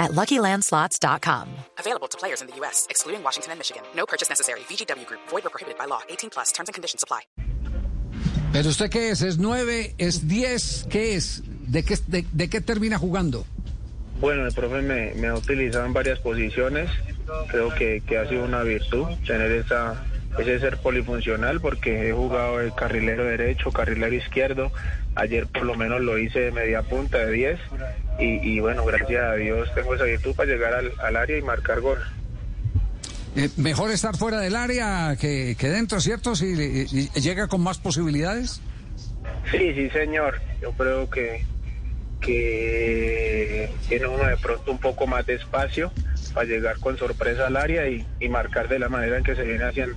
at LuckyLandSlots.com. Available to players in the U.S., excluding Washington and Michigan. No purchase necessary. VGW Group. Void or prohibited by law. 18 plus. Terms and conditions apply. ¿Pero usted qué es? ¿Es 9? ¿Es 10? ¿Qué es? ¿De qué, de, de qué termina jugando? Bueno, el profe me, me ha utilizado en varias posiciones. Creo que, que ha sido una virtud tener esa, ese ser polifuncional porque he jugado de carrilero derecho, carrilero izquierdo. Ayer por lo menos lo hice de media punta de 10 y, y bueno, gracias a Dios tengo esa virtud para llegar al, al área y marcar gol. Eh, mejor estar fuera del área que, que dentro, ¿cierto? Si y- y llega con más posibilidades. Sí, sí, señor. Yo creo que, que tiene uno de pronto un poco más de espacio para llegar con sorpresa al área y, y marcar de la manera en que se viene haciendo.